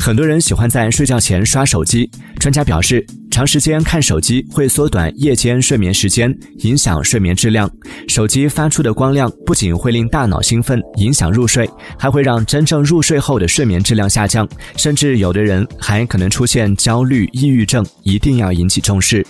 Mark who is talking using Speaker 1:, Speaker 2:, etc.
Speaker 1: 很多人喜欢在睡觉前刷手机专家表示长时间看手机会缩短夜间睡眠时间影响睡眠质量手机发出的光亮不仅会令大脑兴奋影响入睡还会让真正入睡后的睡眠质量下降甚至有的人还可能出现焦虑抑郁症一定要引起重视。